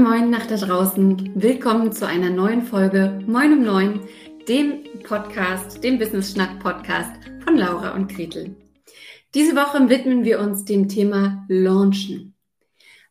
Moin Moin nach da draußen. Willkommen zu einer neuen Folge Moin um Neun, dem Podcast, dem Business Schnack Podcast von Laura und Gretel. Diese Woche widmen wir uns dem Thema Launchen.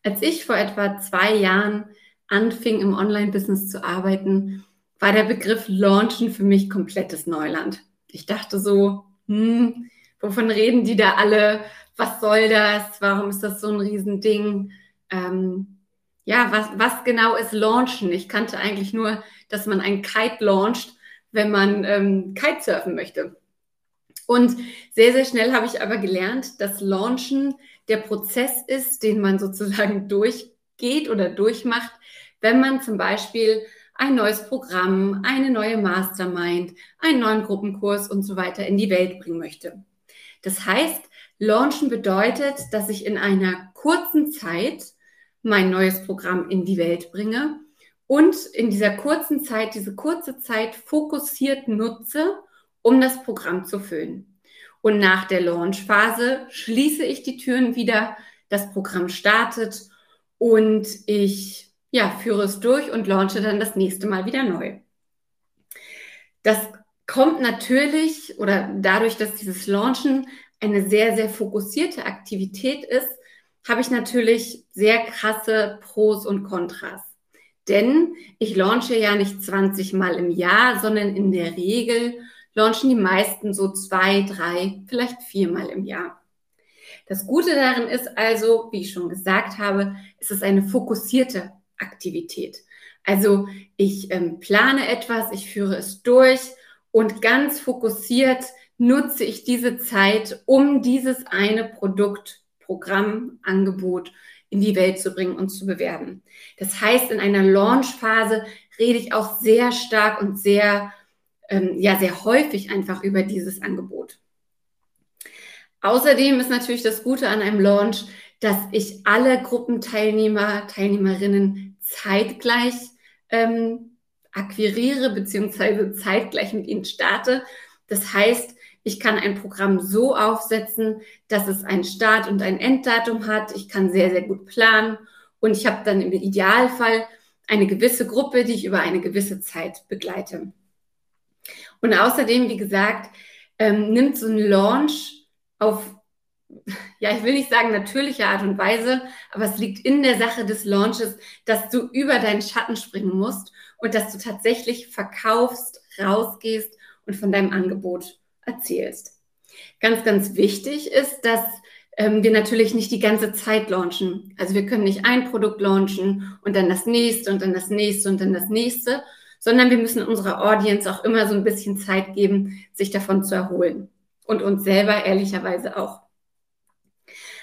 Als ich vor etwa zwei Jahren anfing, im Online-Business zu arbeiten, war der Begriff Launchen für mich komplettes Neuland. Ich dachte so, hm, wovon reden die da alle? Was soll das? Warum ist das so ein Riesending? Ähm, ja, was, was genau ist Launchen? Ich kannte eigentlich nur, dass man ein Kite launcht, wenn man ähm, Kitesurfen möchte. Und sehr, sehr schnell habe ich aber gelernt, dass Launchen der Prozess ist, den man sozusagen durchgeht oder durchmacht, wenn man zum Beispiel ein neues Programm, eine neue Mastermind, einen neuen Gruppenkurs und so weiter in die Welt bringen möchte. Das heißt, Launchen bedeutet, dass ich in einer kurzen Zeit mein neues Programm in die Welt bringe und in dieser kurzen Zeit, diese kurze Zeit fokussiert nutze, um das Programm zu füllen. Und nach der Launchphase schließe ich die Türen wieder, das Programm startet und ich ja, führe es durch und launche dann das nächste Mal wieder neu. Das kommt natürlich oder dadurch, dass dieses Launchen eine sehr, sehr fokussierte Aktivität ist, habe ich natürlich sehr krasse Pros und Kontras. Denn ich launche ja nicht 20 Mal im Jahr, sondern in der Regel launchen die meisten so zwei, drei, vielleicht viermal im Jahr. Das Gute darin ist also, wie ich schon gesagt habe, es ist eine fokussierte Aktivität. Also ich ähm, plane etwas, ich führe es durch und ganz fokussiert nutze ich diese Zeit, um dieses eine Produkt Programm, Angebot in die Welt zu bringen und zu bewerben. Das heißt, in einer Launchphase rede ich auch sehr stark und sehr, ähm, ja, sehr häufig einfach über dieses Angebot. Außerdem ist natürlich das Gute an einem Launch, dass ich alle Gruppenteilnehmer, Teilnehmerinnen zeitgleich ähm, akquiriere beziehungsweise zeitgleich mit ihnen starte. Das heißt, ich kann ein Programm so aufsetzen, dass es ein Start- und ein Enddatum hat. Ich kann sehr, sehr gut planen und ich habe dann im Idealfall eine gewisse Gruppe, die ich über eine gewisse Zeit begleite. Und außerdem, wie gesagt, ähm, nimmt so ein Launch auf, ja, ich will nicht sagen natürliche Art und Weise, aber es liegt in der Sache des Launches, dass du über deinen Schatten springen musst und dass du tatsächlich verkaufst, rausgehst und von deinem Angebot erzählst. Ganz, ganz wichtig ist, dass ähm, wir natürlich nicht die ganze Zeit launchen. Also wir können nicht ein Produkt launchen und dann das nächste und dann das nächste und dann das nächste, sondern wir müssen unserer Audience auch immer so ein bisschen Zeit geben, sich davon zu erholen. Und uns selber ehrlicherweise auch.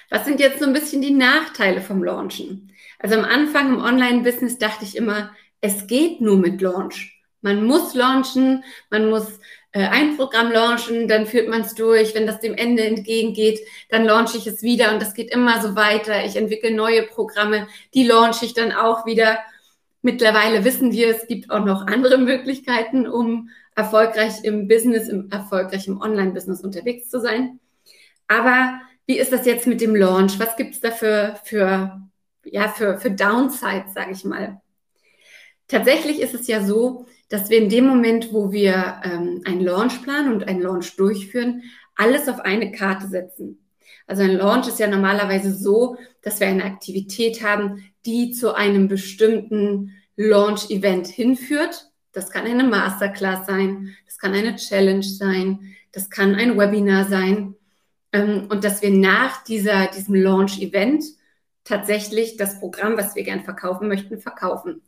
Was sind jetzt so ein bisschen die Nachteile vom Launchen? Also am Anfang im Online-Business dachte ich immer, es geht nur mit Launch. Man muss launchen, man muss ein Programm launchen, dann führt man es durch. Wenn das dem Ende entgegengeht, dann launche ich es wieder und das geht immer so weiter. Ich entwickle neue Programme, die launche ich dann auch wieder. Mittlerweile wissen wir, es gibt auch noch andere Möglichkeiten, um erfolgreich im Business, im, erfolgreich im Online-Business unterwegs zu sein. Aber wie ist das jetzt mit dem Launch? Was gibt es dafür für, ja, für, für Downsides, sage ich mal? Tatsächlich ist es ja so, dass wir in dem Moment, wo wir ähm, einen Launch planen und einen Launch durchführen, alles auf eine Karte setzen. Also ein Launch ist ja normalerweise so, dass wir eine Aktivität haben, die zu einem bestimmten Launch-Event hinführt. Das kann eine Masterclass sein, das kann eine Challenge sein, das kann ein Webinar sein. Ähm, und dass wir nach dieser, diesem Launch-Event tatsächlich das Programm, was wir gern verkaufen möchten, verkaufen.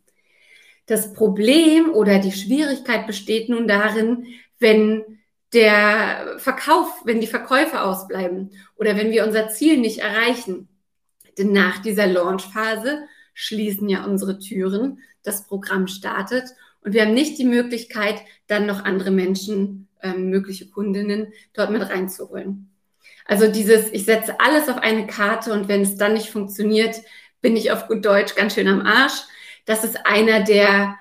Das Problem oder die Schwierigkeit besteht nun darin, wenn der Verkauf, wenn die Verkäufe ausbleiben oder wenn wir unser Ziel nicht erreichen. Denn nach dieser Launchphase schließen ja unsere Türen, das Programm startet und wir haben nicht die Möglichkeit, dann noch andere Menschen, ähm, mögliche Kundinnen dort mit reinzuholen. Also dieses, ich setze alles auf eine Karte und wenn es dann nicht funktioniert, bin ich auf gut Deutsch ganz schön am Arsch das ist einer der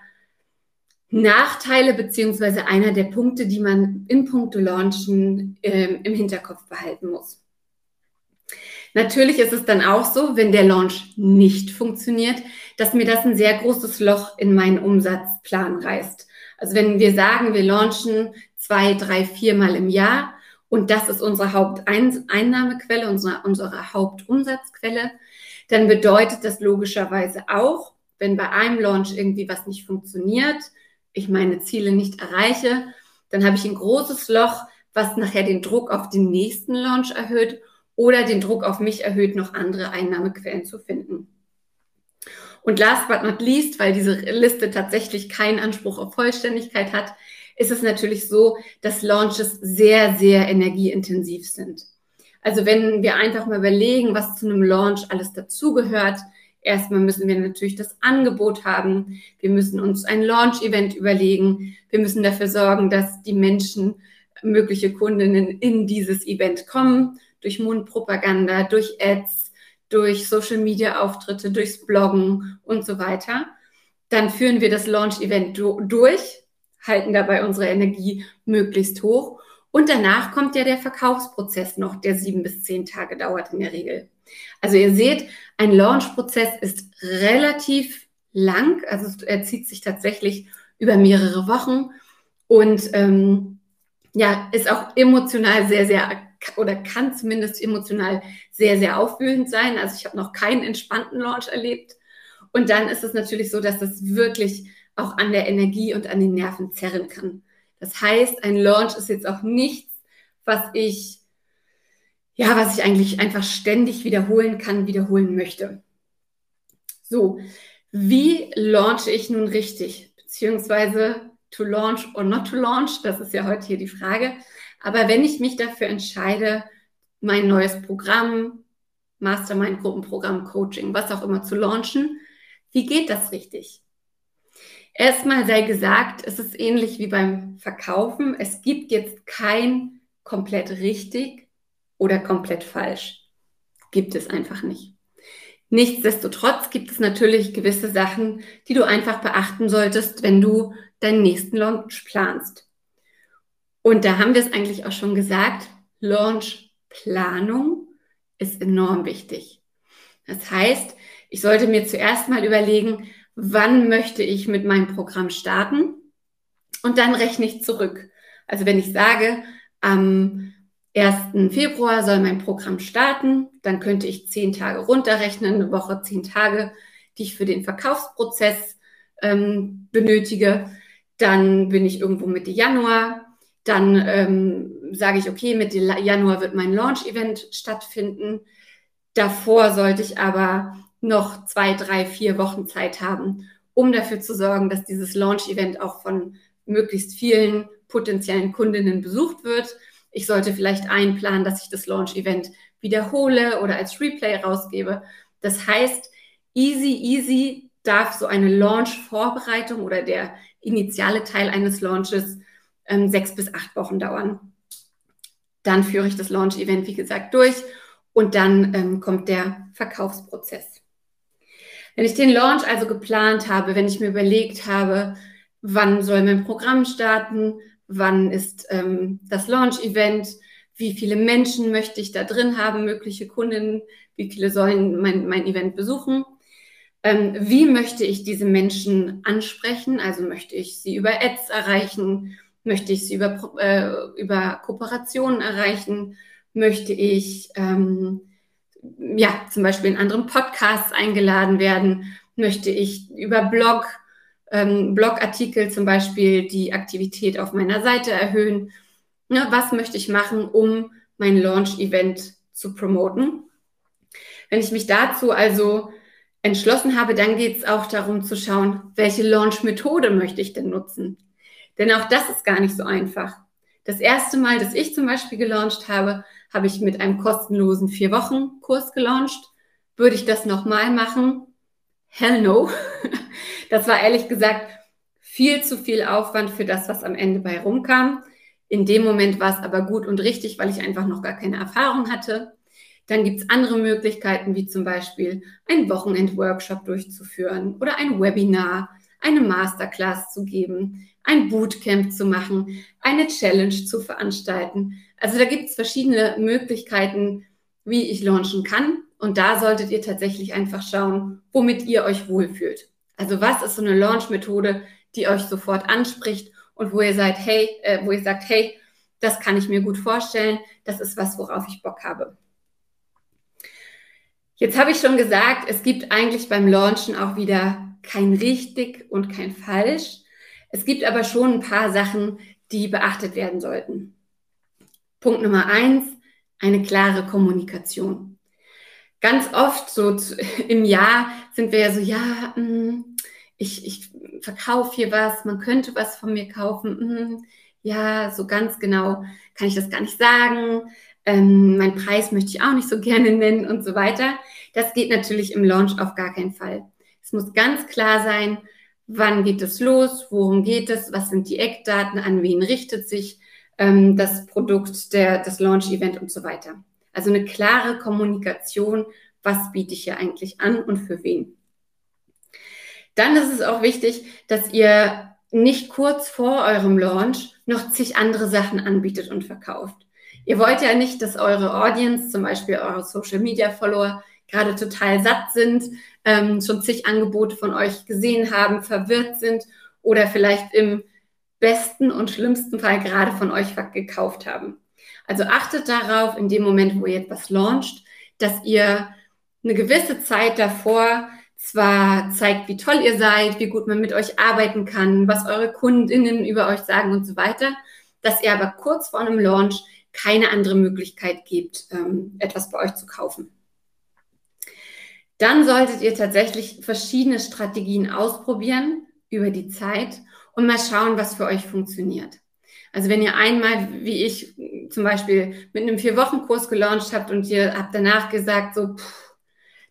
Nachteile beziehungsweise einer der Punkte, die man in puncto Launchen äh, im Hinterkopf behalten muss. Natürlich ist es dann auch so, wenn der Launch nicht funktioniert, dass mir das ein sehr großes Loch in meinen Umsatzplan reißt. Also wenn wir sagen, wir launchen zwei, drei, viermal im Jahr und das ist unsere Haupteinnahmequelle, unsere, unsere Hauptumsatzquelle, dann bedeutet das logischerweise auch, wenn bei einem Launch irgendwie was nicht funktioniert, ich meine Ziele nicht erreiche, dann habe ich ein großes Loch, was nachher den Druck auf den nächsten Launch erhöht oder den Druck auf mich erhöht, noch andere Einnahmequellen zu finden. Und last but not least, weil diese Liste tatsächlich keinen Anspruch auf Vollständigkeit hat, ist es natürlich so, dass Launches sehr, sehr energieintensiv sind. Also wenn wir einfach mal überlegen, was zu einem Launch alles dazugehört, erstmal müssen wir natürlich das Angebot haben. Wir müssen uns ein Launch-Event überlegen. Wir müssen dafür sorgen, dass die Menschen, mögliche Kundinnen in dieses Event kommen, durch Mundpropaganda, durch Ads, durch Social-Media-Auftritte, durchs Bloggen und so weiter. Dann führen wir das Launch-Event durch, halten dabei unsere Energie möglichst hoch. Und danach kommt ja der Verkaufsprozess noch, der sieben bis zehn Tage dauert in der Regel. Also ihr seht, ein Launch-Prozess ist relativ lang, also er zieht sich tatsächlich über mehrere Wochen und ähm, ja, ist auch emotional sehr, sehr oder kann zumindest emotional sehr, sehr aufwühlend sein. Also ich habe noch keinen entspannten Launch erlebt. Und dann ist es natürlich so, dass das wirklich auch an der Energie und an den Nerven zerren kann. Das heißt, ein Launch ist jetzt auch nichts, was ich, ja, was ich eigentlich einfach ständig wiederholen kann, wiederholen möchte. So, wie launche ich nun richtig? Beziehungsweise to launch or not to launch, das ist ja heute hier die Frage. Aber wenn ich mich dafür entscheide, mein neues Programm, Mastermind, Gruppenprogramm, Coaching, was auch immer zu launchen, wie geht das richtig? Erstmal sei gesagt, es ist ähnlich wie beim Verkaufen. Es gibt jetzt kein komplett richtig oder komplett falsch. Gibt es einfach nicht. Nichtsdestotrotz gibt es natürlich gewisse Sachen, die du einfach beachten solltest, wenn du deinen nächsten Launch planst. Und da haben wir es eigentlich auch schon gesagt, Launchplanung ist enorm wichtig. Das heißt, ich sollte mir zuerst mal überlegen, wann möchte ich mit meinem Programm starten und dann rechne ich zurück. Also wenn ich sage, am 1. Februar soll mein Programm starten, dann könnte ich zehn Tage runterrechnen, eine Woche zehn Tage, die ich für den Verkaufsprozess ähm, benötige. Dann bin ich irgendwo Mitte Januar. Dann ähm, sage ich, okay, Mitte Januar wird mein Launch-Event stattfinden. Davor sollte ich aber noch zwei, drei, vier Wochen Zeit haben, um dafür zu sorgen, dass dieses Launch-Event auch von möglichst vielen potenziellen Kundinnen besucht wird. Ich sollte vielleicht einplanen, dass ich das Launch-Event wiederhole oder als Replay rausgebe. Das heißt, easy, easy darf so eine Launch-Vorbereitung oder der initiale Teil eines Launches ähm, sechs bis acht Wochen dauern. Dann führe ich das Launch-Event, wie gesagt, durch und dann ähm, kommt der Verkaufsprozess. Wenn ich den Launch also geplant habe, wenn ich mir überlegt habe, wann soll mein Programm starten, wann ist ähm, das Launch-Event, wie viele Menschen möchte ich da drin haben, mögliche Kunden, wie viele sollen mein, mein Event besuchen, ähm, wie möchte ich diese Menschen ansprechen, also möchte ich sie über Ads erreichen, möchte ich sie über, äh, über Kooperationen erreichen, möchte ich ähm, ja, zum Beispiel in anderen Podcasts eingeladen werden? Möchte ich über Blog, ähm, Blogartikel zum Beispiel die Aktivität auf meiner Seite erhöhen? Ne, was möchte ich machen, um mein Launch-Event zu promoten? Wenn ich mich dazu also entschlossen habe, dann geht es auch darum zu schauen, welche Launch-Methode möchte ich denn nutzen? Denn auch das ist gar nicht so einfach. Das erste Mal, dass ich zum Beispiel gelauncht habe, habe ich mit einem kostenlosen vier Wochen Kurs gelauncht. Würde ich das nochmal machen? Hell no. Das war ehrlich gesagt viel zu viel Aufwand für das, was am Ende bei rumkam. In dem Moment war es aber gut und richtig, weil ich einfach noch gar keine Erfahrung hatte. Dann gibt es andere Möglichkeiten, wie zum Beispiel einen Wochenend-Workshop durchzuführen oder ein Webinar, eine Masterclass zu geben, ein Bootcamp zu machen, eine Challenge zu veranstalten. Also da gibt es verschiedene Möglichkeiten, wie ich launchen kann. Und da solltet ihr tatsächlich einfach schauen, womit ihr euch wohlfühlt. Also was ist so eine Launch-Methode, die euch sofort anspricht und wo ihr seid, hey, äh, wo ihr sagt, hey, das kann ich mir gut vorstellen, das ist was, worauf ich Bock habe. Jetzt habe ich schon gesagt, es gibt eigentlich beim Launchen auch wieder kein richtig und kein falsch. Es gibt aber schon ein paar Sachen, die beachtet werden sollten. Punkt Nummer eins, eine klare Kommunikation. Ganz oft so im Jahr sind wir ja so, ja, mm, ich, ich verkaufe hier was, man könnte was von mir kaufen. Mm, ja, so ganz genau kann ich das gar nicht sagen. Ähm, mein Preis möchte ich auch nicht so gerne nennen und so weiter. Das geht natürlich im Launch auf gar keinen Fall. Es muss ganz klar sein, wann geht es los, worum geht es, was sind die Eckdaten, an wen richtet sich ähm, das Produkt, der, das Launch-Event und so weiter. Also eine klare Kommunikation, was biete ich hier eigentlich an und für wen. Dann ist es auch wichtig, dass ihr nicht kurz vor eurem Launch noch zig andere Sachen anbietet und verkauft. Ihr wollt ja nicht, dass eure Audience, zum Beispiel eure Social Media Follower, gerade total satt sind, ähm, schon zig Angebote von euch gesehen haben, verwirrt sind oder vielleicht im besten und schlimmsten Fall gerade von euch gekauft haben. Also achtet darauf, in dem Moment, wo ihr etwas launcht, dass ihr eine gewisse Zeit davor zwar zeigt, wie toll ihr seid, wie gut man mit euch arbeiten kann, was eure Kundinnen über euch sagen und so weiter, dass ihr aber kurz vor einem Launch keine andere Möglichkeit gibt, ähm, etwas bei euch zu kaufen. Dann solltet ihr tatsächlich verschiedene Strategien ausprobieren über die Zeit und mal schauen, was für euch funktioniert. Also wenn ihr einmal, wie ich zum Beispiel, mit einem Vier-Wochen-Kurs gelauncht habt und ihr habt danach gesagt, so, pff,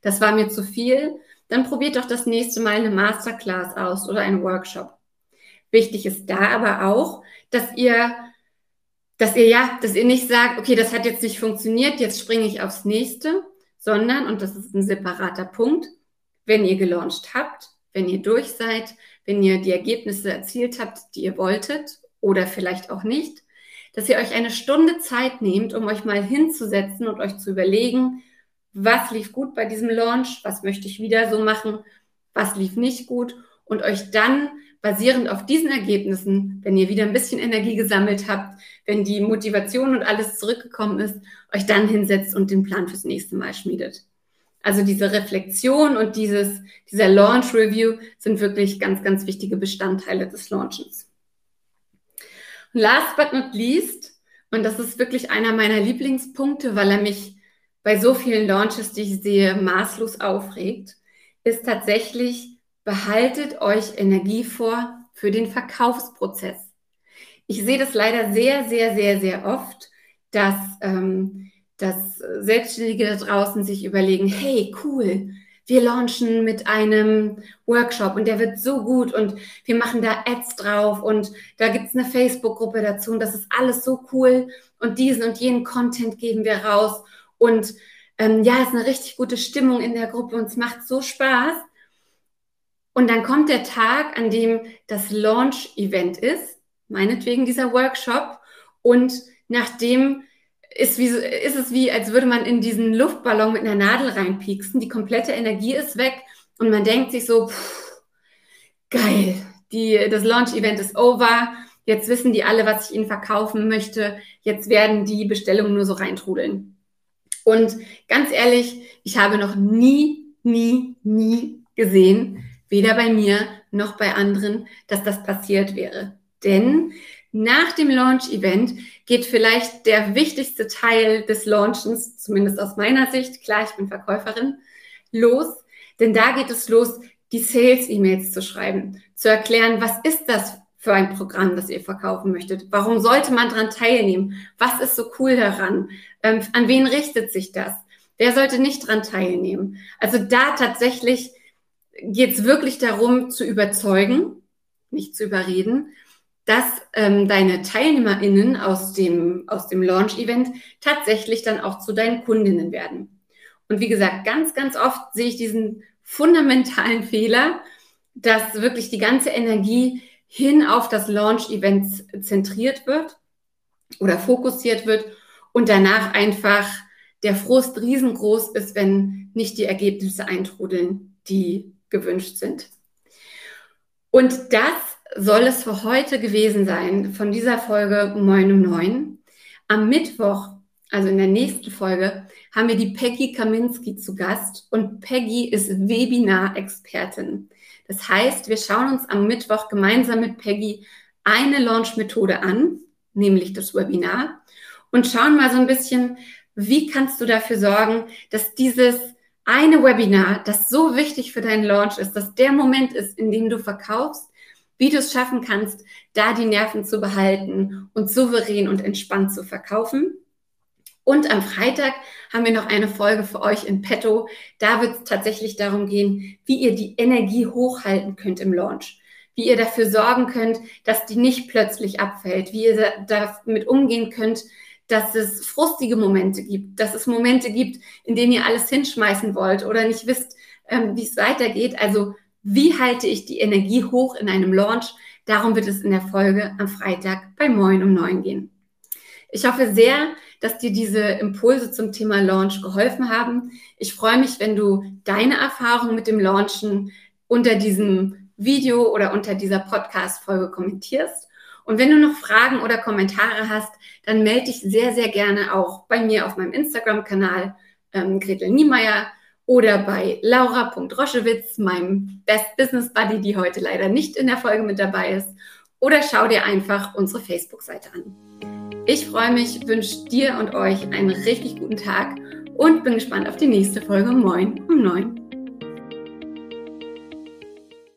das war mir zu viel, dann probiert doch das nächste Mal eine Masterclass aus oder einen Workshop. Wichtig ist da aber auch, dass ihr, dass ihr ja, dass ihr nicht sagt, okay, das hat jetzt nicht funktioniert, jetzt springe ich aufs nächste, sondern, und das ist ein separater Punkt, wenn ihr gelauncht habt, wenn ihr durch seid, wenn ihr die Ergebnisse erzielt habt, die ihr wolltet oder vielleicht auch nicht, dass ihr euch eine Stunde Zeit nehmt, um euch mal hinzusetzen und euch zu überlegen, was lief gut bei diesem Launch, was möchte ich wieder so machen, was lief nicht gut und euch dann basierend auf diesen Ergebnissen, wenn ihr wieder ein bisschen Energie gesammelt habt, wenn die Motivation und alles zurückgekommen ist, euch dann hinsetzt und den Plan fürs nächste Mal schmiedet. Also diese Reflexion und dieses, dieser Launch Review sind wirklich ganz, ganz wichtige Bestandteile des Launches. Last but not least, und das ist wirklich einer meiner Lieblingspunkte, weil er mich bei so vielen Launches, die ich sehe, maßlos aufregt, ist tatsächlich, behaltet euch Energie vor für den Verkaufsprozess. Ich sehe das leider sehr, sehr, sehr, sehr oft, dass ähm, dass Selbstständige da draußen sich überlegen, hey, cool, wir launchen mit einem Workshop und der wird so gut und wir machen da Ads drauf und da gibt's eine Facebook-Gruppe dazu und das ist alles so cool und diesen und jenen Content geben wir raus und ähm, ja, ist eine richtig gute Stimmung in der Gruppe und es macht so Spaß. Und dann kommt der Tag, an dem das Launch-Event ist, meinetwegen dieser Workshop und nachdem ist, wie, ist es wie, als würde man in diesen Luftballon mit einer Nadel reinpieksen. Die komplette Energie ist weg und man denkt sich so, pff, geil, die, das Launch-Event ist over. Jetzt wissen die alle, was ich ihnen verkaufen möchte. Jetzt werden die Bestellungen nur so reintrudeln. Und ganz ehrlich, ich habe noch nie, nie, nie gesehen, weder bei mir noch bei anderen, dass das passiert wäre. Denn nach dem Launch-Event geht vielleicht der wichtigste Teil des Launchens, zumindest aus meiner Sicht, klar, ich bin Verkäuferin, los. Denn da geht es los, die Sales-E-Mails zu schreiben, zu erklären, was ist das für ein Programm, das ihr verkaufen möchtet? Warum sollte man daran teilnehmen? Was ist so cool daran? Ähm, an wen richtet sich das? Wer sollte nicht daran teilnehmen? Also da tatsächlich geht es wirklich darum, zu überzeugen, nicht zu überreden dass ähm, deine TeilnehmerInnen aus dem, aus dem Launch-Event tatsächlich dann auch zu deinen Kundinnen werden. Und wie gesagt, ganz, ganz oft sehe ich diesen fundamentalen Fehler, dass wirklich die ganze Energie hin auf das Launch-Event zentriert wird oder fokussiert wird und danach einfach der Frust riesengroß ist, wenn nicht die Ergebnisse eintrudeln, die gewünscht sind. Und das soll es für heute gewesen sein von dieser Folge Moin um 9. Am Mittwoch, also in der nächsten Folge, haben wir die Peggy Kaminski zu Gast und Peggy ist Webinar-Expertin. Das heißt, wir schauen uns am Mittwoch gemeinsam mit Peggy eine Launch-Methode an, nämlich das Webinar, und schauen mal so ein bisschen, wie kannst du dafür sorgen, dass dieses eine Webinar, das so wichtig für deinen Launch ist, dass der Moment ist, in dem du verkaufst, wie du es schaffen kannst, da die Nerven zu behalten und souverän und entspannt zu verkaufen. Und am Freitag haben wir noch eine Folge für euch in petto. Da wird es tatsächlich darum gehen, wie ihr die Energie hochhalten könnt im Launch. Wie ihr dafür sorgen könnt, dass die nicht plötzlich abfällt. Wie ihr damit umgehen könnt, dass es frustige Momente gibt. Dass es Momente gibt, in denen ihr alles hinschmeißen wollt oder nicht wisst, ähm, wie es weitergeht. Also wie halte ich die Energie hoch in einem Launch? Darum wird es in der Folge am Freitag bei Moin um neun gehen. Ich hoffe sehr, dass dir diese Impulse zum Thema Launch geholfen haben. Ich freue mich, wenn du deine Erfahrung mit dem Launchen unter diesem Video oder unter dieser Podcast-Folge kommentierst. Und wenn du noch Fragen oder Kommentare hast, dann melde dich sehr, sehr gerne auch bei mir auf meinem Instagram-Kanal ähm, Gretel Niemeyer oder bei laura.roschewitz, meinem Best Business Buddy, die heute leider nicht in der Folge mit dabei ist. Oder schau dir einfach unsere Facebook-Seite an. Ich freue mich, wünsche dir und euch einen richtig guten Tag und bin gespannt auf die nächste Folge Moin um 9.